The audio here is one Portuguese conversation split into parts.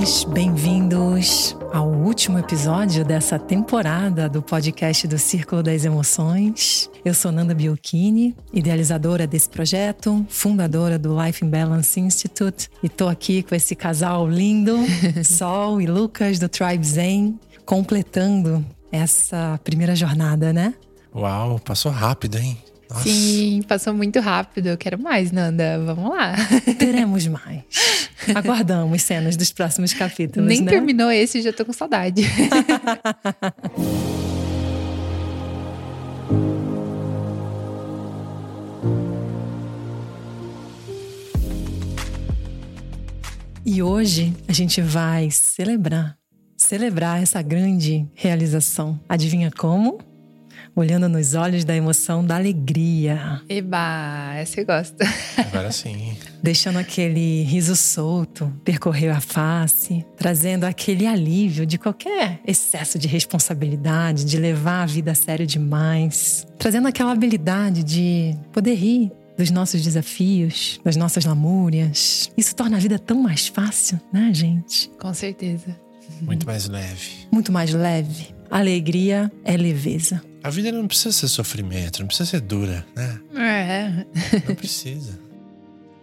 emoções, bem-vindos ao último episódio dessa temporada do podcast do Círculo das Emoções. Eu sou Nanda Biocchini, idealizadora desse projeto, fundadora do Life in Balance Institute, e tô aqui com esse casal lindo, Sol e Lucas do Tribe Zen, completando essa primeira jornada, né? Uau, passou rápido, hein? Nossa. Sim, passou muito rápido. Eu quero mais, Nanda. Vamos lá. Teremos mais. Aguardamos cenas dos próximos capítulos. Nem né? terminou esse e já tô com saudade. e hoje a gente vai celebrar celebrar essa grande realização. Adivinha como? Olhando nos olhos da emoção da alegria. Eba, essa eu gosto. Agora sim. Deixando aquele riso solto percorrer a face, trazendo aquele alívio de qualquer excesso de responsabilidade, de levar a vida a sério demais, trazendo aquela habilidade de poder rir dos nossos desafios, das nossas lamúrias. Isso torna a vida tão mais fácil, né, gente? Com certeza. Muito mais leve. Muito mais leve. Alegria é leveza. A vida não precisa ser sofrimento, não precisa ser dura, né? É. Não precisa.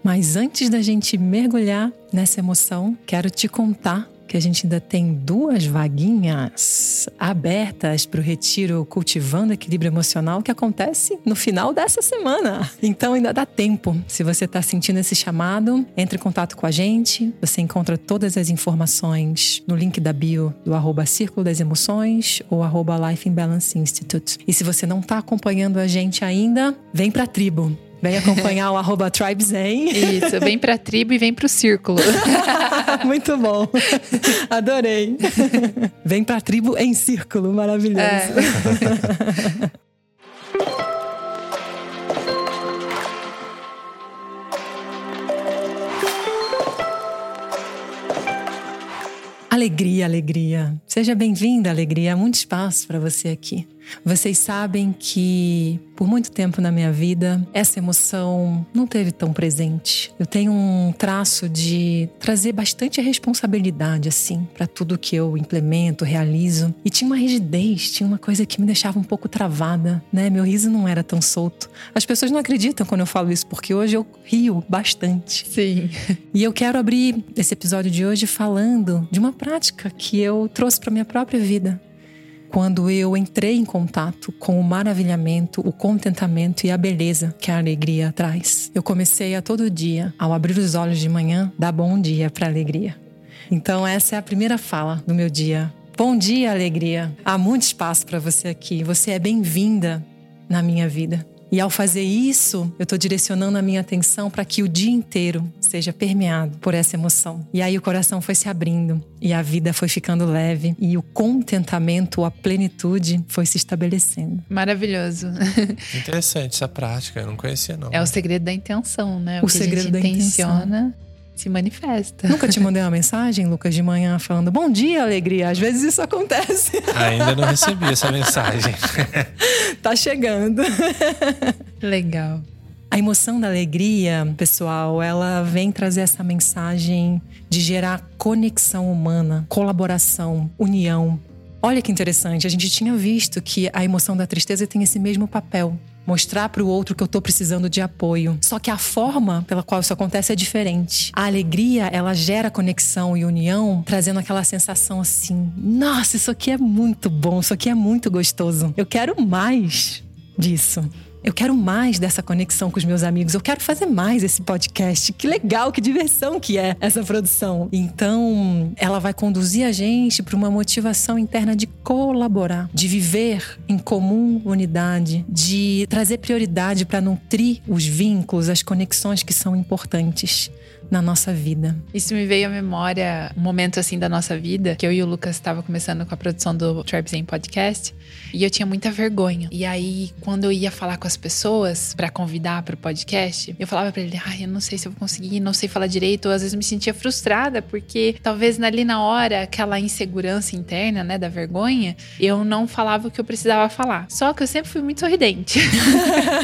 Mas antes da gente mergulhar nessa emoção, quero te contar que a gente ainda tem duas vaguinhas abertas para o retiro Cultivando Equilíbrio Emocional que acontece no final dessa semana. Então ainda dá tempo. Se você está sentindo esse chamado, entre em contato com a gente. Você encontra todas as informações no link da bio do arroba Círculo das Emoções ou arroba Life in Balance Institute. E se você não está acompanhando a gente ainda, vem para a tribo. Vem acompanhar o arroba TribeZen. Isso, vem pra tribo e vem pro círculo. Muito bom. Adorei. Vem pra tribo em círculo, maravilhoso. É. Alegria, alegria. Seja bem-vinda, alegria. Há muito espaço para você aqui. Vocês sabem que por muito tempo na minha vida essa emoção não teve tão presente. Eu tenho um traço de trazer bastante responsabilidade assim para tudo que eu implemento, realizo. E tinha uma rigidez, tinha uma coisa que me deixava um pouco travada, né? Meu riso não era tão solto. As pessoas não acreditam quando eu falo isso porque hoje eu rio bastante. Sim. E eu quero abrir esse episódio de hoje falando de uma prática que eu trouxe para minha própria vida quando eu entrei em contato com o maravilhamento, o contentamento e a beleza que a alegria traz. Eu comecei a todo dia, ao abrir os olhos de manhã, dar bom dia para a alegria. Então, essa é a primeira fala do meu dia. Bom dia, alegria. Há muito espaço para você aqui. Você é bem-vinda na minha vida. E ao fazer isso, eu estou direcionando a minha atenção para que o dia inteiro seja permeado por essa emoção. E aí o coração foi se abrindo e a vida foi ficando leve e o contentamento, a plenitude foi se estabelecendo. Maravilhoso. Interessante essa prática, eu não conhecia não. É o segredo da intenção, né? O, o segredo da intenciona. Se manifesta. Nunca te mandei uma mensagem, Lucas, de manhã falando bom dia, alegria. Às vezes isso acontece. Ainda não recebi essa mensagem. tá chegando. Legal. A emoção da alegria, pessoal, ela vem trazer essa mensagem de gerar conexão humana, colaboração, união. Olha que interessante, a gente tinha visto que a emoção da tristeza tem esse mesmo papel mostrar para o outro que eu estou precisando de apoio. Só que a forma pela qual isso acontece é diferente. A alegria, ela gera conexão e união, trazendo aquela sensação assim: nossa, isso aqui é muito bom, isso aqui é muito gostoso. Eu quero mais disso. Eu quero mais dessa conexão com os meus amigos. Eu quero fazer mais esse podcast. Que legal, que diversão que é essa produção. Então, ela vai conduzir a gente para uma motivação interna de colaborar, de viver em comum unidade, de trazer prioridade para nutrir os vínculos, as conexões que são importantes na nossa vida. Isso me veio à memória um momento assim da nossa vida, que eu e o Lucas estava começando com a produção do Tribe Zen Podcast, e eu tinha muita vergonha. E aí, quando eu ia falar com as pessoas para convidar para o podcast, eu falava para ele: "Ai, eu não sei se eu vou conseguir, não sei falar direito". Ou às vezes me sentia frustrada porque talvez ali na hora aquela insegurança interna, né, da vergonha, eu não falava o que eu precisava falar. Só que eu sempre fui muito sorridente.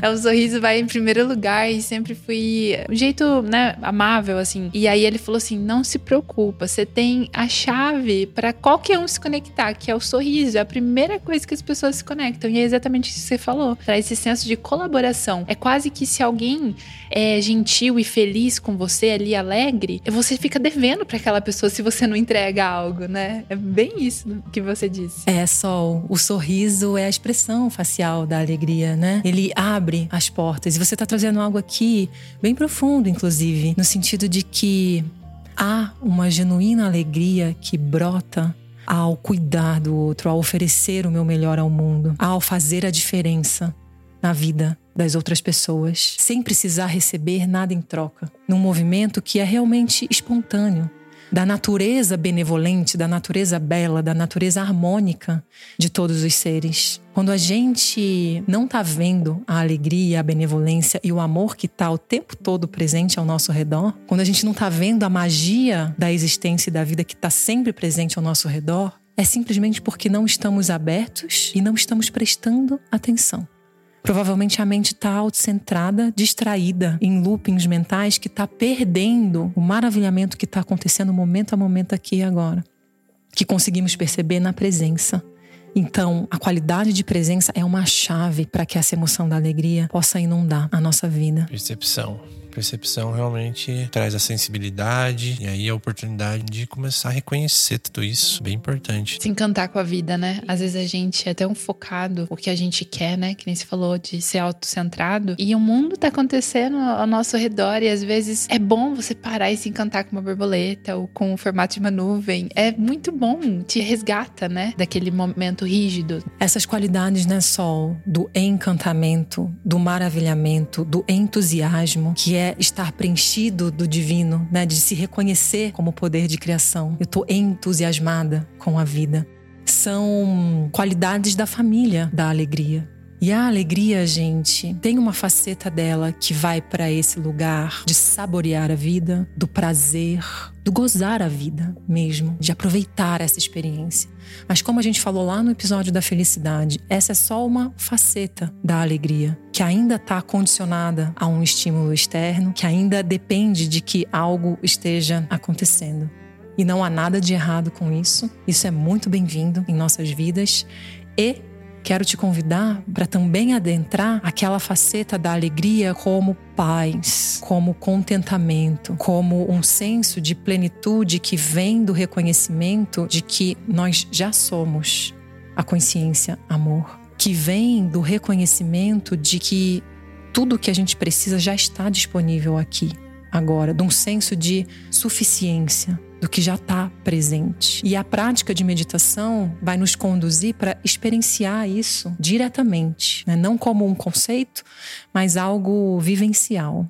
o sorriso vai em primeiro lugar e sempre fui um jeito, né, amável, assim. E aí ele falou assim: não se preocupa, você tem a chave para qualquer um se conectar, que é o sorriso. É a primeira coisa que as pessoas se conectam. E é exatamente isso que você falou. Traz esse senso de colaboração. É quase que se alguém é gentil e feliz com você ali, alegre, você fica devendo para aquela pessoa se você não entrega algo, né? É bem isso que você disse. É, Sol. O sorriso é a expressão facial da alegria, né? Ele abre as portas. E você tá trazendo algo aqui bem profundo, inclusive, no sentido de que há uma genuína alegria que brota ao cuidar do outro, ao oferecer o meu melhor ao mundo, ao fazer a diferença na vida das outras pessoas, sem precisar receber nada em troca, num movimento que é realmente espontâneo, da natureza benevolente, da natureza bela, da natureza harmônica de todos os seres. Quando a gente não está vendo a alegria, a benevolência e o amor que está o tempo todo presente ao nosso redor, quando a gente não está vendo a magia da existência e da vida que está sempre presente ao nosso redor, é simplesmente porque não estamos abertos e não estamos prestando atenção. Provavelmente a mente está autocentrada, distraída, em loopings mentais que está perdendo o maravilhamento que está acontecendo momento a momento aqui e agora. Que conseguimos perceber na presença. Então, a qualidade de presença é uma chave para que essa emoção da alegria possa inundar a nossa vida. Percepção percepção realmente traz a sensibilidade e aí a oportunidade de começar a reconhecer tudo isso, bem importante. Se encantar com a vida, né? Às vezes a gente é tão focado o que a gente quer, né? Que nem se falou de ser autocentrado e o mundo tá acontecendo ao nosso redor e às vezes é bom você parar e se encantar com uma borboleta ou com o formato de uma nuvem. É muito bom, te resgata, né? Daquele momento rígido. Essas qualidades, né, Sol, do encantamento, do maravilhamento, do entusiasmo, que é estar preenchido do divino, né? De se reconhecer como poder de criação. Eu estou entusiasmada com a vida. São qualidades da família da alegria. E a alegria, gente, tem uma faceta dela que vai para esse lugar de saborear a vida, do prazer, do gozar a vida mesmo, de aproveitar essa experiência. Mas como a gente falou lá no episódio da felicidade, essa é só uma faceta da alegria, que ainda está condicionada a um estímulo externo, que ainda depende de que algo esteja acontecendo. E não há nada de errado com isso. Isso é muito bem-vindo em nossas vidas e quero te convidar para também adentrar aquela faceta da alegria como paz, como contentamento, como um senso de plenitude que vem do reconhecimento de que nós já somos a consciência amor, que vem do reconhecimento de que tudo que a gente precisa já está disponível aqui agora, de um senso de suficiência, do que já está presente. E a prática de meditação vai nos conduzir para experienciar isso diretamente, né? não como um conceito, mas algo vivencial.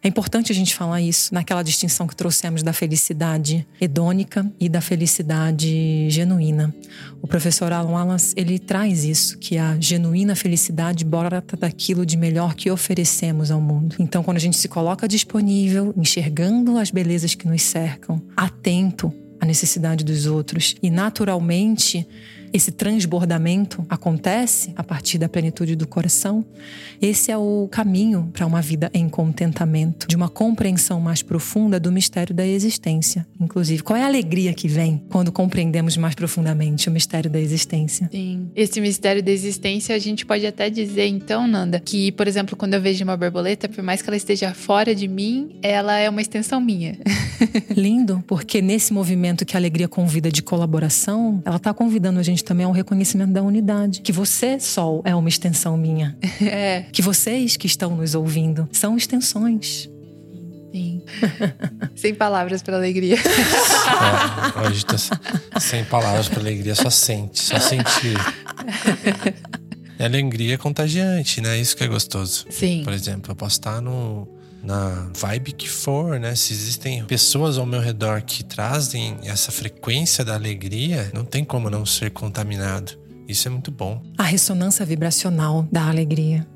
É importante a gente falar isso naquela distinção que trouxemos da felicidade hedônica e da felicidade genuína. O professor Alan Wallace, ele traz isso, que a genuína felicidade brota daquilo de melhor que oferecemos ao mundo. Então, quando a gente se coloca disponível, enxergando as belezas que nos cercam, atento à necessidade dos outros e naturalmente esse transbordamento acontece a partir da plenitude do coração, esse é o caminho para uma vida em contentamento, de uma compreensão mais profunda do mistério da existência. Inclusive, qual é a alegria que vem quando compreendemos mais profundamente o mistério da existência? Sim. Esse mistério da existência, a gente pode até dizer, então, Nanda, que, por exemplo, quando eu vejo uma borboleta, por mais que ela esteja fora de mim, ela é uma extensão minha. Lindo, porque nesse movimento que a alegria convida de colaboração, ela está convidando a gente também a um reconhecimento da unidade. Que você, Sol, é uma extensão minha. É. Que vocês que estão nos ouvindo são extensões. Sim. sem palavras para alegria. É, hoje tá sem palavras para alegria, só sente, só sentir. A alegria é contagiante, né? Isso que é gostoso. Sim. Por exemplo, eu posso estar no, na vibe que for, né? Se existem pessoas ao meu redor que trazem essa frequência da alegria, não tem como não ser contaminado. Isso é muito bom. A ressonância vibracional da alegria.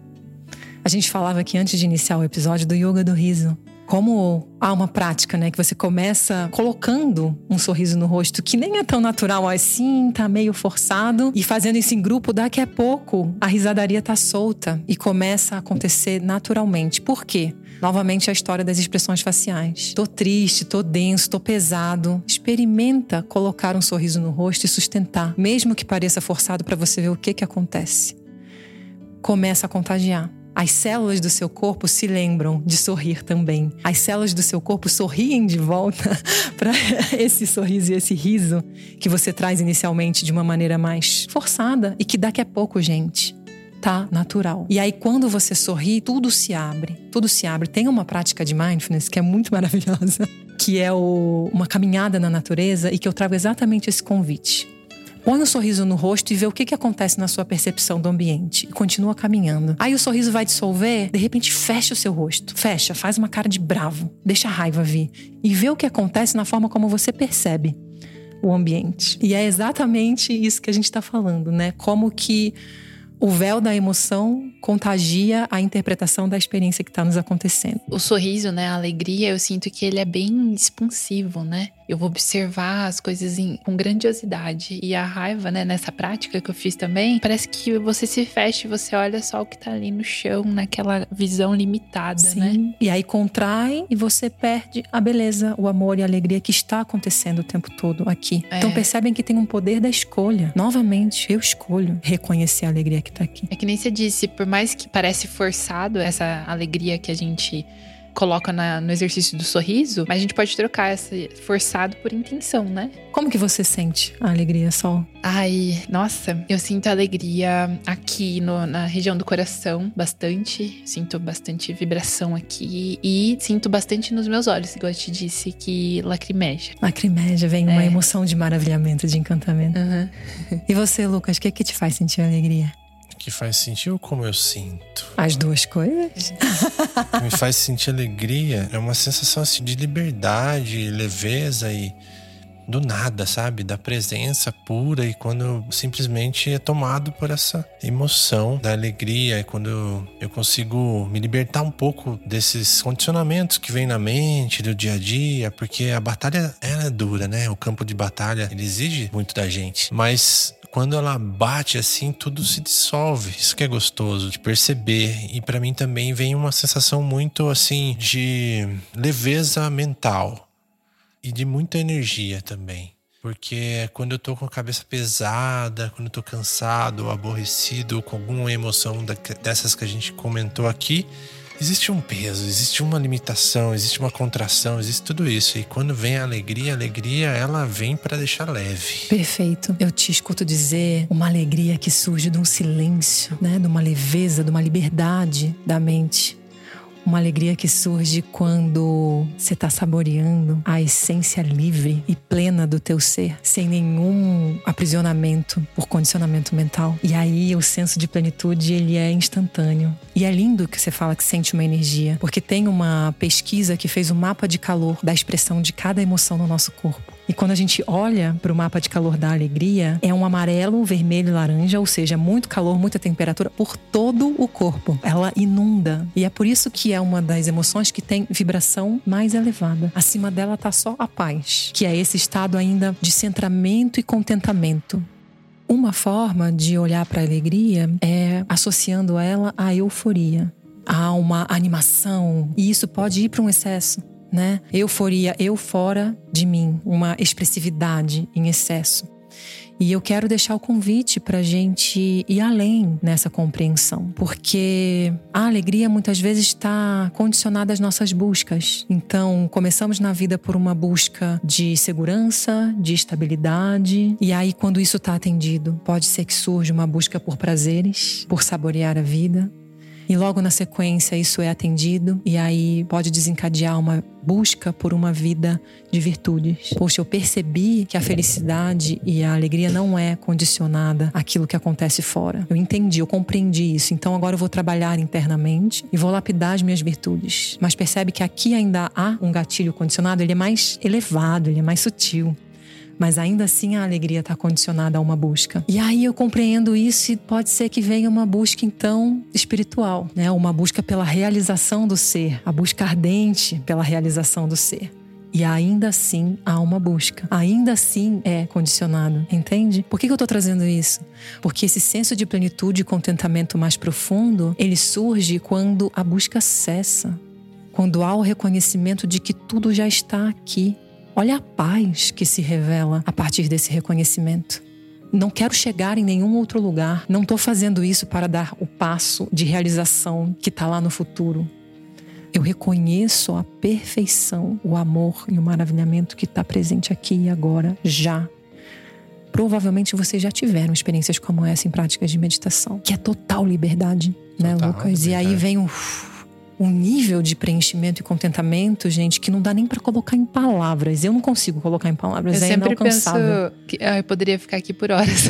A gente falava aqui antes de iniciar o episódio do yoga do riso. como há uma prática, né, que você começa colocando um sorriso no rosto que nem é tão natural assim, tá meio forçado, e fazendo isso em grupo, daqui a pouco a risadaria tá solta e começa a acontecer naturalmente. Por quê? Novamente a história das expressões faciais. Tô triste, tô denso, tô pesado. Experimenta colocar um sorriso no rosto e sustentar, mesmo que pareça forçado para você ver o que que acontece. Começa a contagiar. As células do seu corpo se lembram de sorrir também. As células do seu corpo sorriem de volta para esse sorriso e esse riso que você traz inicialmente de uma maneira mais forçada e que daqui a pouco, gente, tá natural. E aí quando você sorri, tudo se abre. Tudo se abre. Tem uma prática de mindfulness que é muito maravilhosa, que é o, uma caminhada na natureza e que eu trago exatamente esse convite. Põe um sorriso no rosto e vê o que, que acontece na sua percepção do ambiente. E continua caminhando. Aí o sorriso vai dissolver, de repente fecha o seu rosto. Fecha, faz uma cara de bravo. Deixa a raiva vir. E vê o que acontece na forma como você percebe o ambiente. E é exatamente isso que a gente está falando, né? Como que o véu da emoção contagia a interpretação da experiência que está nos acontecendo. O sorriso, né, a alegria, eu sinto que ele é bem expansivo, né? Eu vou observar as coisas em, com grandiosidade. E a raiva, né, nessa prática que eu fiz também, parece que você se fecha e você olha só o que tá ali no chão, naquela visão limitada, Sim. né? E aí contrai e você perde a beleza, o amor e a alegria que está acontecendo o tempo todo aqui. É. Então percebem que tem um poder da escolha. Novamente, eu escolho reconhecer a alegria que tá aqui. É que nem você disse, por mais que parece forçado essa alegria que a gente coloca na- no exercício do sorriso, mas a gente pode trocar esse forçado por intenção, né? Como que você sente a alegria, Sol? Ai, nossa, eu sinto alegria aqui no- na região do coração, bastante. Sinto bastante vibração aqui e sinto bastante nos meus olhos, igual eu te disse, que lacrimeja. Lacrimeja, vem uma É. emoção de maravilhamento, de encantamento. Uhum. E você, Lucas, o que que te faz sentir alegria? Que faz sentir ou como eu sinto? As duas coisas? O que me faz sentir alegria é uma sensação assim, de liberdade, leveza e do nada, sabe? Da presença pura e quando simplesmente é tomado por essa emoção da alegria e quando eu consigo me libertar um pouco desses condicionamentos que vem na mente do dia a dia, porque a batalha ela é dura, né? O campo de batalha ele exige muito da gente, mas quando ela bate assim, tudo se dissolve. Isso que é gostoso de perceber. E pra mim também vem uma sensação muito assim de leveza mental e de muita energia também. Porque quando eu tô com a cabeça pesada, quando eu tô cansado, aborrecido, com alguma emoção dessas que a gente comentou aqui, existe um peso, existe uma limitação, existe uma contração, existe tudo isso. E quando vem a alegria, a alegria ela vem para deixar leve. Perfeito. Eu te escuto dizer uma alegria que surge de um silêncio, né? De uma leveza, de uma liberdade da mente. Uma alegria que surge quando você está saboreando a essência livre e plena do teu ser, sem nenhum aprisionamento por condicionamento mental. E aí o senso de plenitude ele é instantâneo. E é lindo que você fala que sente uma energia, porque tem uma pesquisa que fez um mapa de calor da expressão de cada emoção no nosso corpo. E quando a gente olha para o mapa de calor da alegria, é um amarelo, vermelho e laranja, ou seja, muito calor, muita temperatura por todo o corpo. Ela inunda. E é por isso que é uma das emoções que tem vibração mais elevada. Acima dela tá só a paz, que é esse estado ainda de centramento e contentamento. Uma forma de olhar para a alegria é associando ela à euforia, a uma animação, e isso pode ir para um excesso né? Euforia, eu fora de mim, uma expressividade em excesso. E eu quero deixar o convite para a gente ir além nessa compreensão, porque a alegria muitas vezes está condicionada às nossas buscas. Então, começamos na vida por uma busca de segurança, de estabilidade, e aí, quando isso está atendido, pode ser que surja uma busca por prazeres, por saborear a vida, e logo na sequência isso é atendido e aí pode desencadear uma busca por uma vida de virtudes. Poxa, eu percebi que a felicidade e a alegria não é condicionada àquilo que acontece fora. Eu entendi, eu compreendi isso. Então agora eu vou trabalhar internamente e vou lapidar as minhas virtudes. Mas percebe que aqui ainda há um gatilho condicionado, ele é mais elevado, ele é mais sutil. Mas ainda assim a alegria está condicionada a uma busca. E aí eu compreendo isso e pode ser que venha uma busca então espiritual, né? Uma busca pela realização do ser, a busca ardente pela realização do ser. E ainda assim há uma busca. Ainda assim é condicionado, entende? Por que eu estou trazendo isso? Porque esse senso de plenitude e contentamento mais profundo, ele surge quando a busca cessa. Quando há o reconhecimento de que tudo já está aqui. Olha a paz que se revela a partir desse reconhecimento. Não quero chegar em nenhum outro lugar. Não estou fazendo isso para dar o passo de realização que está lá no futuro. Eu reconheço a perfeição, o amor e o maravilhamento que está presente aqui e agora, já. Provavelmente vocês já tiveram experiências como essa em práticas de meditação, que é total liberdade, né, total Lucas? Liberdade. E aí vem o um nível de preenchimento e contentamento, gente, que não dá nem para colocar em palavras. Eu não consigo colocar em palavras. Eu é sempre penso que ah, eu poderia ficar aqui por horas.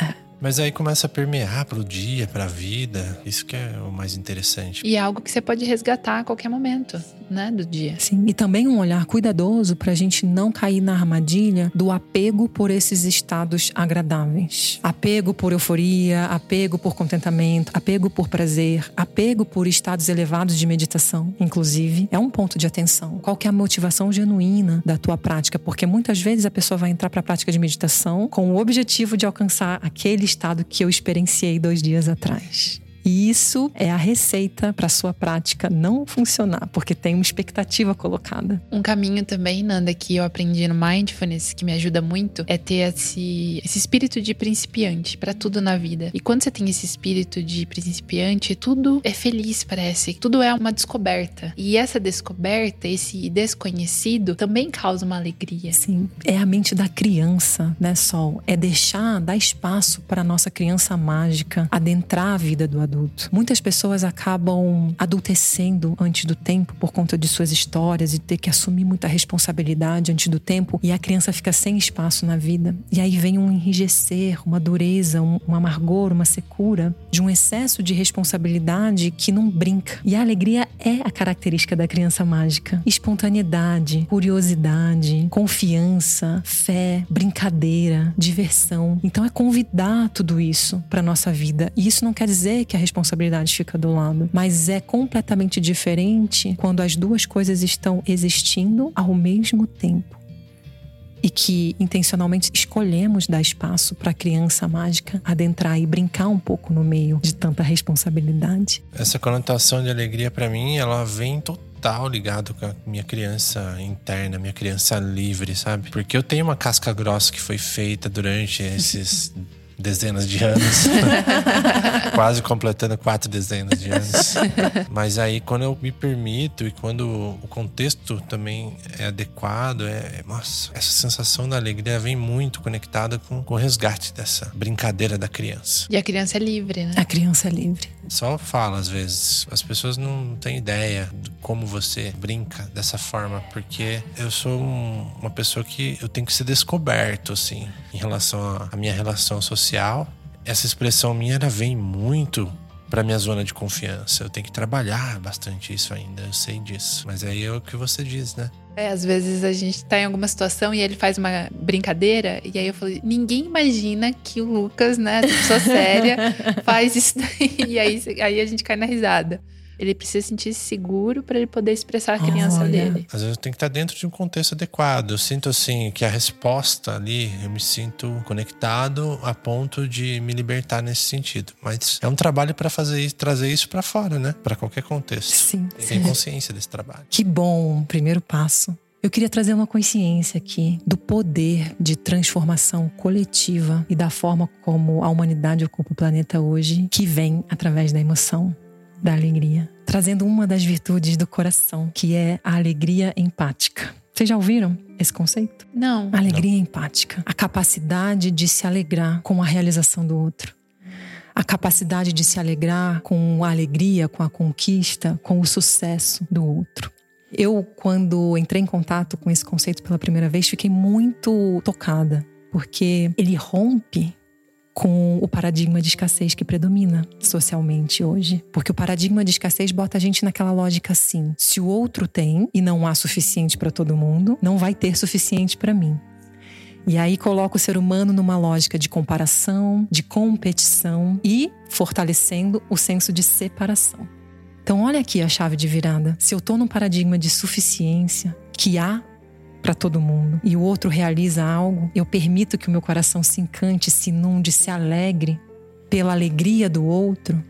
é. Mas aí começa a permear para o dia, para a vida. Isso que é o mais interessante. E é algo que você pode resgatar a qualquer momento, né, do dia. Sim. E também um olhar cuidadoso para a gente não cair na armadilha do apego por esses estados agradáveis. Apego por euforia, apego por contentamento, apego por prazer, apego por estados elevados de meditação, inclusive, é um ponto de atenção. Qual que é a motivação genuína da tua prática? Porque muitas vezes a pessoa vai entrar para a prática de meditação com o objetivo de alcançar aquele estado que eu experienciei dois dias atrás. E isso é a receita para sua prática não funcionar, porque tem uma expectativa colocada. Um caminho também, Nanda, que eu aprendi no Mindfulness, que me ajuda muito, é ter esse, esse espírito de principiante para tudo na vida. E quando você tem esse espírito de principiante, tudo é feliz, parece. Tudo é uma descoberta. E essa descoberta, esse desconhecido, também causa uma alegria. Sim, é a mente da criança, né, Sol? É deixar, dar espaço para nossa criança mágica adentrar a vida do adulto adulto. Muitas pessoas acabam adultecendo antes do tempo por conta de suas histórias e ter que assumir muita responsabilidade antes do tempo e a criança fica sem espaço na vida. E aí vem um enrijecer, uma dureza, um, um amargor, uma secura de um excesso de responsabilidade que não brinca. E a alegria é a característica da criança mágica. Espontaneidade, curiosidade, confiança, fé, brincadeira, diversão. Então é convidar tudo isso para nossa vida. E isso não quer dizer que a responsabilidade fica do lado. Mas é completamente diferente quando as duas coisas estão existindo ao mesmo tempo. E que intencionalmente escolhemos dar espaço para a criança mágica adentrar e brincar um pouco no meio de tanta responsabilidade. Essa conotação de alegria, para mim, ela vem total ligado com a minha criança interna, minha criança livre, sabe? Porque eu tenho uma casca grossa que foi feita durante esses dezenas de anos. Quase completando quatro dezenas de anos. Mas aí, quando eu me permito e quando o contexto também é adequado, é, nossa, essa sensação da alegria vem muito conectada com, com o resgate dessa brincadeira da criança. E a criança é livre, né? A criança é livre. Só fala às vezes. As pessoas não têm ideia de como você brinca dessa forma, porque eu sou um, uma pessoa que eu tenho que ser descoberto, assim, em relação à minha relação social. Essa expressão minha, ela vem muito para minha zona de confiança. Eu tenho que trabalhar bastante isso ainda, eu sei disso. Mas aí é o que você diz, né? É, às vezes a gente tá em alguma situação e ele faz uma brincadeira, e aí eu falei, ninguém imagina que o Lucas, né, pessoa séria, faz isso daí. E aí, aí a gente cai na risada. Ele precisa sentir-se seguro para ele poder expressar a criança Olha, dele. Às vezes tem que estar dentro de um contexto adequado. Eu sinto assim que a resposta ali, eu me sinto conectado a ponto de me libertar nesse sentido. Mas é um trabalho para fazer isso, trazer isso para fora, né? Para qualquer contexto. Sim. Tem consciência desse trabalho. Que bom, primeiro passo. Eu queria trazer uma consciência aqui do poder de transformação coletiva e da forma como a humanidade ocupa o planeta hoje, que vem através da emoção da alegria, trazendo uma das virtudes do coração, que é a alegria empática. Vocês já ouviram esse conceito? Não. alegria Não. empática. A capacidade de se alegrar com a realização do outro. A capacidade de se alegrar com a alegria, com a conquista, com o sucesso do outro. Eu, quando entrei em contato com esse conceito pela primeira vez, fiquei muito tocada, porque ele rompe com o paradigma de escassez que predomina socialmente hoje. Porque o paradigma de escassez bota a gente naquela lógica assim: se o outro tem e não há suficiente para todo mundo, não vai ter suficiente para mim. E aí coloca o ser humano numa lógica de comparação, de competição e fortalecendo o senso de separação. Então, olha aqui a chave de virada. Se eu estou num paradigma de suficiência, que há para todo mundo, e o outro realiza algo, eu permito que o meu coração se encante, se inunde, se alegre pela alegria do outro,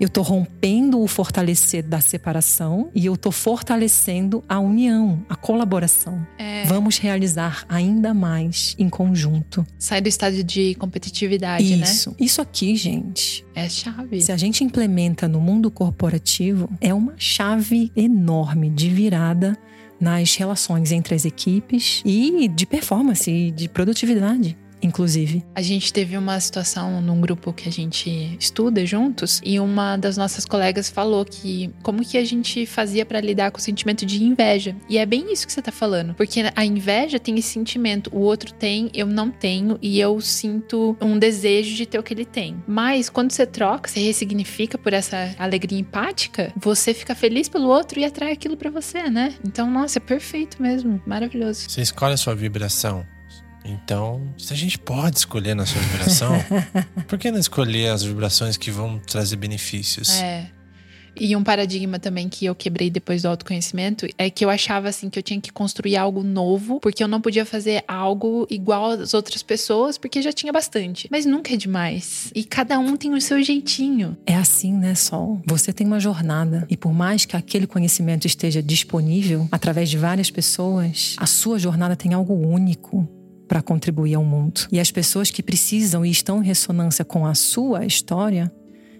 eu estou rompendo o fortalecer da separação e eu estou fortalecendo a união, a colaboração. É. Vamos realizar ainda mais em conjunto. Sai do estádio de competitividade, né? Isso. né? Isso aqui, gente. É chave. Se a gente implementa no mundo corporativo, é uma chave enorme de virada nas relações entre as equipes e de performance e de produtividade inclusive. A gente teve uma situação num grupo que a gente estuda juntos e uma das nossas colegas falou que como que a gente fazia para lidar com o sentimento de inveja. E é bem isso que você tá falando, porque a inveja tem esse sentimento, o outro tem, eu não tenho e eu sinto um desejo de ter o que ele tem. Mas quando você troca, você ressignifica por essa alegria empática, você fica feliz pelo outro e atrai aquilo para você, né? Então, nossa, é perfeito mesmo, maravilhoso. Você escolhe a sua vibração. Então, se a gente pode escolher na sua vibração, por que não escolher as vibrações que vão trazer benefícios? É. E um paradigma também que eu quebrei depois do autoconhecimento é que eu achava assim que eu tinha que construir algo novo, porque eu não podia fazer algo igual às outras pessoas, porque já tinha bastante. Mas nunca é demais. E cada um tem o seu jeitinho. É assim, né, Sol? Você tem uma jornada e por mais que aquele conhecimento esteja disponível através de várias pessoas, a sua jornada tem algo único para contribuir ao mundo. E as pessoas que precisam e estão em ressonância com a sua história,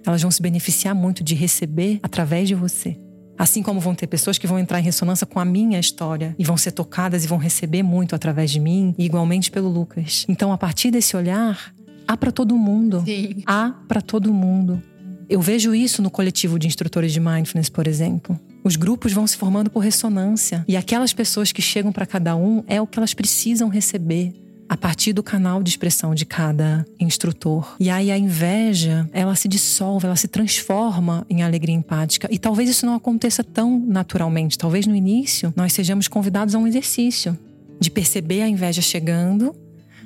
elas vão se beneficiar muito de receber através de você. Assim como vão ter pessoas que vão entrar em ressonância com a minha história e vão ser tocadas e vão receber muito através de mim, e igualmente pelo Lucas. Então, a partir desse olhar, há para todo mundo. Sim. Há para todo mundo. Eu vejo isso no coletivo de instrutores de mindfulness, por exemplo. Os grupos vão se formando por ressonância e aquelas pessoas que chegam para cada um é o que elas precisam receber a partir do canal de expressão de cada instrutor. E aí a inveja, ela se dissolve, ela se transforma em alegria empática. E talvez isso não aconteça tão naturalmente. Talvez no início nós sejamos convidados a um exercício de perceber a inveja chegando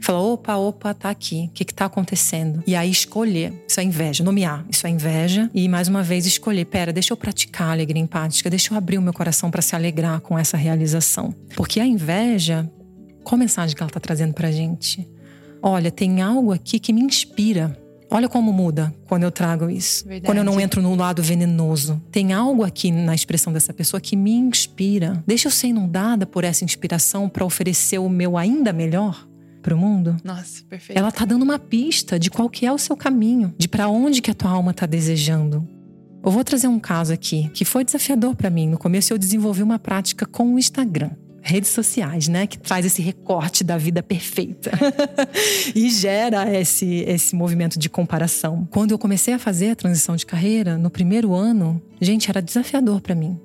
Falar, opa, opa, tá aqui. O que que tá acontecendo? E aí escolher. Isso é inveja. Nomear. Isso é inveja. E mais uma vez escolher. Pera, deixa eu praticar a alegria empática. Deixa eu abrir o meu coração para se alegrar com essa realização. Porque a inveja, qual a mensagem que ela tá trazendo pra gente? Olha, tem algo aqui que me inspira. Olha como muda quando eu trago isso. Verdade. Quando eu não entro no lado venenoso. Tem algo aqui na expressão dessa pessoa que me inspira. Deixa eu ser inundada por essa inspiração para oferecer o meu ainda melhor para o mundo. Nossa, perfeito. Ela tá dando uma pista de qual que é o seu caminho, de para onde que a tua alma tá desejando. Eu vou trazer um caso aqui que foi desafiador para mim. No começo eu desenvolvi uma prática com o Instagram redes sociais, né, que traz esse recorte da vida perfeita e gera esse esse movimento de comparação. Quando eu comecei a fazer a transição de carreira, no primeiro ano, gente, era desafiador para mim.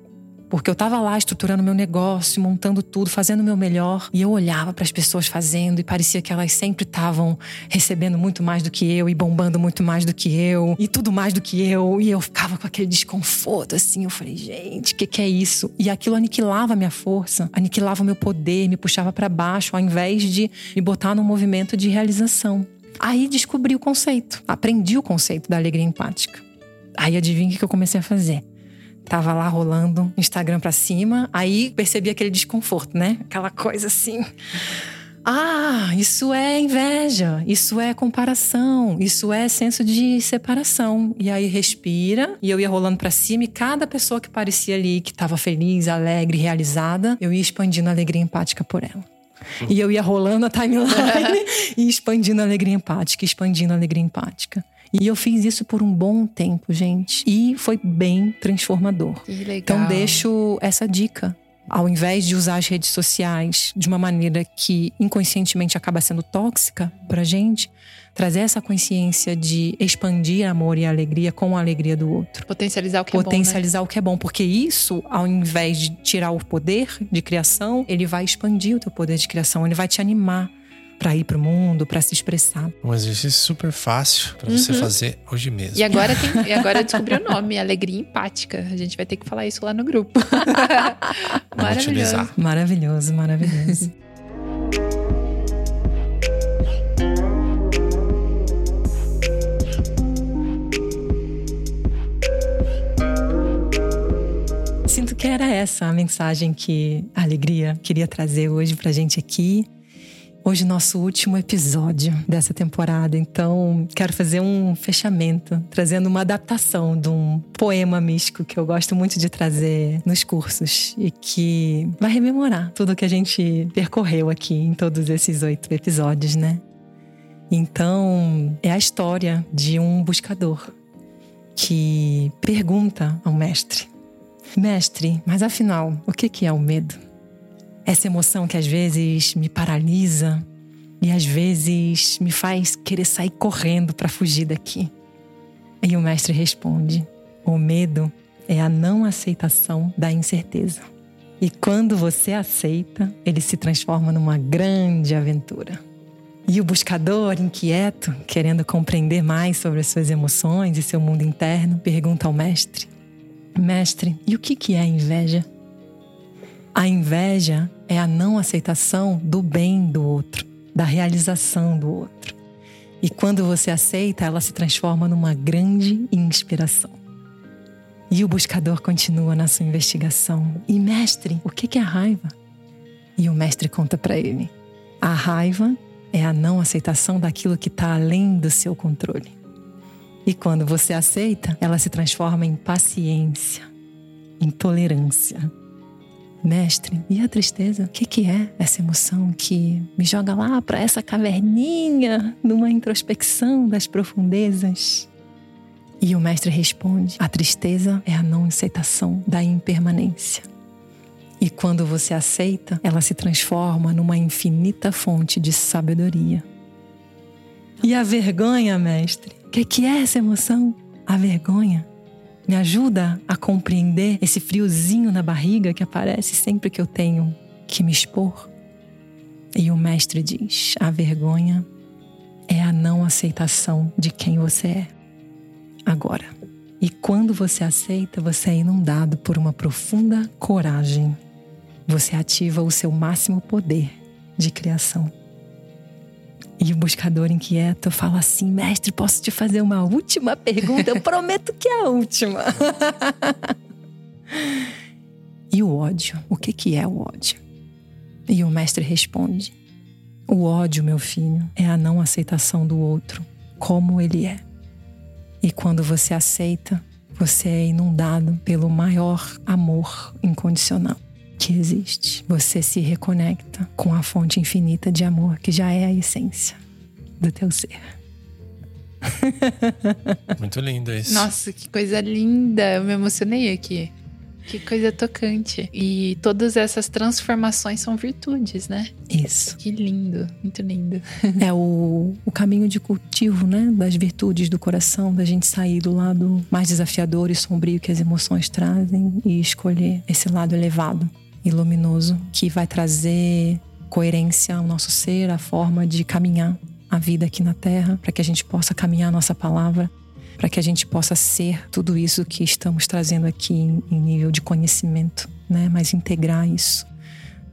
Porque eu estava lá estruturando meu negócio, montando tudo, fazendo o meu melhor, e eu olhava para as pessoas fazendo e parecia que elas sempre estavam recebendo muito mais do que eu e bombando muito mais do que eu e tudo mais do que eu, e eu ficava com aquele desconforto assim. Eu falei, gente, o que, que é isso? E aquilo aniquilava a minha força, aniquilava o meu poder, me puxava para baixo, ao invés de me botar num movimento de realização. Aí descobri o conceito, aprendi o conceito da alegria empática. Aí adivinha o que eu comecei a fazer? Tava lá rolando Instagram pra cima, aí percebi aquele desconforto, né? Aquela coisa assim. Ah, isso é inveja, isso é comparação, isso é senso de separação. E aí respira, e eu ia rolando para cima, e cada pessoa que parecia ali, que estava feliz, alegre, realizada, eu ia expandindo a alegria empática por ela. E eu ia rolando a timeline e expandindo a alegria empática, expandindo a alegria empática. E eu fiz isso por um bom tempo, gente. E foi bem transformador. Que legal. Então deixo essa dica. Ao invés de usar as redes sociais de uma maneira que inconscientemente acaba sendo tóxica pra gente, trazer essa consciência de expandir amor e alegria com a alegria do outro. Potencializar o que Potencializar é bom. Né? o que é bom, porque isso, ao invés de tirar o poder de criação, ele vai expandir o teu poder de criação, ele vai te animar para ir pro mundo, para se expressar. Um exercício super fácil para uhum. você fazer hoje mesmo. E agora, tem, e agora descobri o nome, alegria empática. A gente vai ter que falar isso lá no grupo. maravilhoso. Maravilhoso, maravilhoso. Sinto que era essa a mensagem que a Alegria queria trazer hoje para gente aqui. Hoje, nosso último episódio dessa temporada, então quero fazer um fechamento, trazendo uma adaptação de um poema místico que eu gosto muito de trazer nos cursos e que vai rememorar tudo que a gente percorreu aqui em todos esses oito episódios, né? Então, é a história de um buscador que pergunta ao mestre: Mestre, mas afinal, o que é o medo? Essa emoção que às vezes me paralisa e às vezes me faz querer sair correndo para fugir daqui. E o mestre responde: o medo é a não aceitação da incerteza. E quando você aceita, ele se transforma numa grande aventura. E o buscador, inquieto, querendo compreender mais sobre as suas emoções e seu mundo interno, pergunta ao mestre: Mestre, e o que é inveja? A inveja é a não aceitação do bem do outro, da realização do outro. E quando você aceita, ela se transforma numa grande inspiração. E o buscador continua na sua investigação. E mestre, o que é raiva? E o mestre conta para ele: a raiva é a não aceitação daquilo que está além do seu controle. E quando você aceita, ela se transforma em paciência, em tolerância, Mestre, e a tristeza? O que, que é essa emoção que me joga lá para essa caverninha, numa introspecção das profundezas? E o mestre responde: a tristeza é a não aceitação da impermanência. E quando você aceita, ela se transforma numa infinita fonte de sabedoria. E a vergonha, mestre? O que, que é essa emoção? A vergonha me ajuda a compreender esse friozinho na barriga que aparece sempre que eu tenho que me expor. E o mestre diz: a vergonha é a não aceitação de quem você é. Agora. E quando você aceita, você é inundado por uma profunda coragem. Você ativa o seu máximo poder de criação. E o buscador inquieto fala assim: Mestre, posso te fazer uma última pergunta? Eu prometo que é a última. e o ódio? O que, que é o ódio? E o mestre responde: O ódio, meu filho, é a não aceitação do outro como ele é. E quando você aceita, você é inundado pelo maior amor incondicional que existe. Você se reconecta com a fonte infinita de amor que já é a essência do teu ser. Muito lindo isso. Nossa, que coisa linda. Eu me emocionei aqui. Que coisa tocante. E todas essas transformações são virtudes, né? Isso. Que lindo, muito lindo. É o, o caminho de cultivo, né? Das virtudes do coração, da gente sair do lado mais desafiador e sombrio que as emoções trazem e escolher esse lado elevado e luminoso que vai trazer coerência ao nosso ser, a forma de caminhar a vida aqui na Terra, para que a gente possa caminhar a nossa palavra, para que a gente possa ser tudo isso que estamos trazendo aqui em nível de conhecimento, né? Mas integrar isso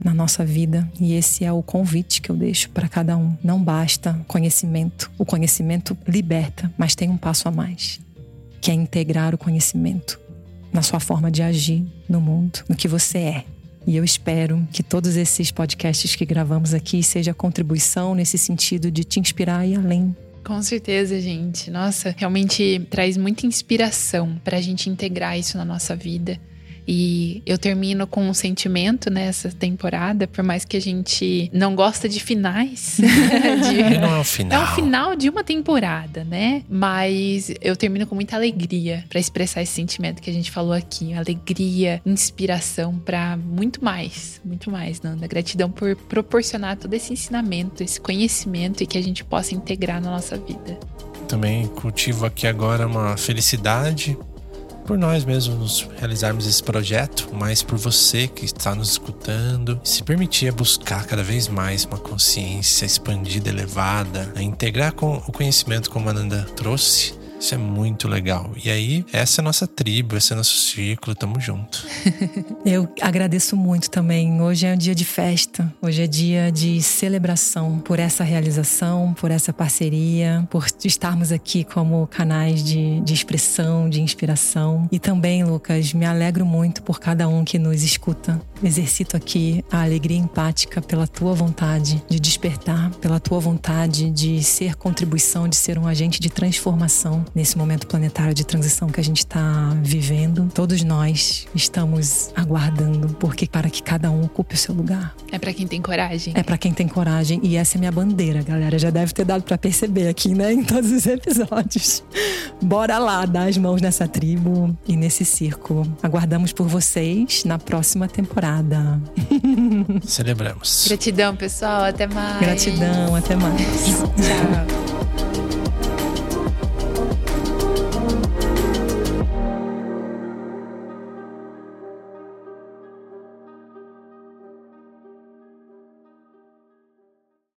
na nossa vida. E esse é o convite que eu deixo para cada um. Não basta conhecimento. O conhecimento liberta, mas tem um passo a mais, que é integrar o conhecimento na sua forma de agir no mundo, no que você é. E eu espero que todos esses podcasts que gravamos aqui seja contribuição nesse sentido de te inspirar e além com certeza, gente. Nossa, realmente traz muita inspiração para a gente integrar isso na nossa vida. E eu termino com um sentimento nessa temporada, por mais que a gente não gosta de finais. de... Não é o final. É o final de uma temporada, né? Mas eu termino com muita alegria para expressar esse sentimento que a gente falou aqui. Alegria, inspiração para muito mais, muito mais, Nanda. Gratidão por proporcionar todo esse ensinamento, esse conhecimento e que a gente possa integrar na nossa vida. Também cultivo aqui agora uma felicidade por nós mesmos realizarmos esse projeto, mas por você que está nos escutando, se permitir buscar cada vez mais uma consciência expandida, elevada, a integrar com o conhecimento como a Ananda trouxe Isso é muito legal. E aí, essa é a nossa tribo, esse é nosso círculo, tamo junto. Eu agradeço muito também. Hoje é um dia de festa, hoje é dia de celebração por essa realização, por essa parceria, por estarmos aqui como canais de, de expressão, de inspiração. E também, Lucas, me alegro muito por cada um que nos escuta. Exercito aqui a alegria empática pela tua vontade de despertar, pela tua vontade de ser contribuição, de ser um agente de transformação nesse momento planetário de transição que a gente está vivendo. Todos nós estamos aguardando porque para que cada um ocupe o seu lugar. É para quem tem coragem. É para quem tem coragem e essa é minha bandeira, galera. Já deve ter dado para perceber aqui, né, em todos os episódios. Bora lá dar as mãos nessa tribo e nesse círculo. Aguardamos por vocês na próxima temporada. Celebramos. Gratidão, pessoal. Até mais. Gratidão, até mais. Tchau.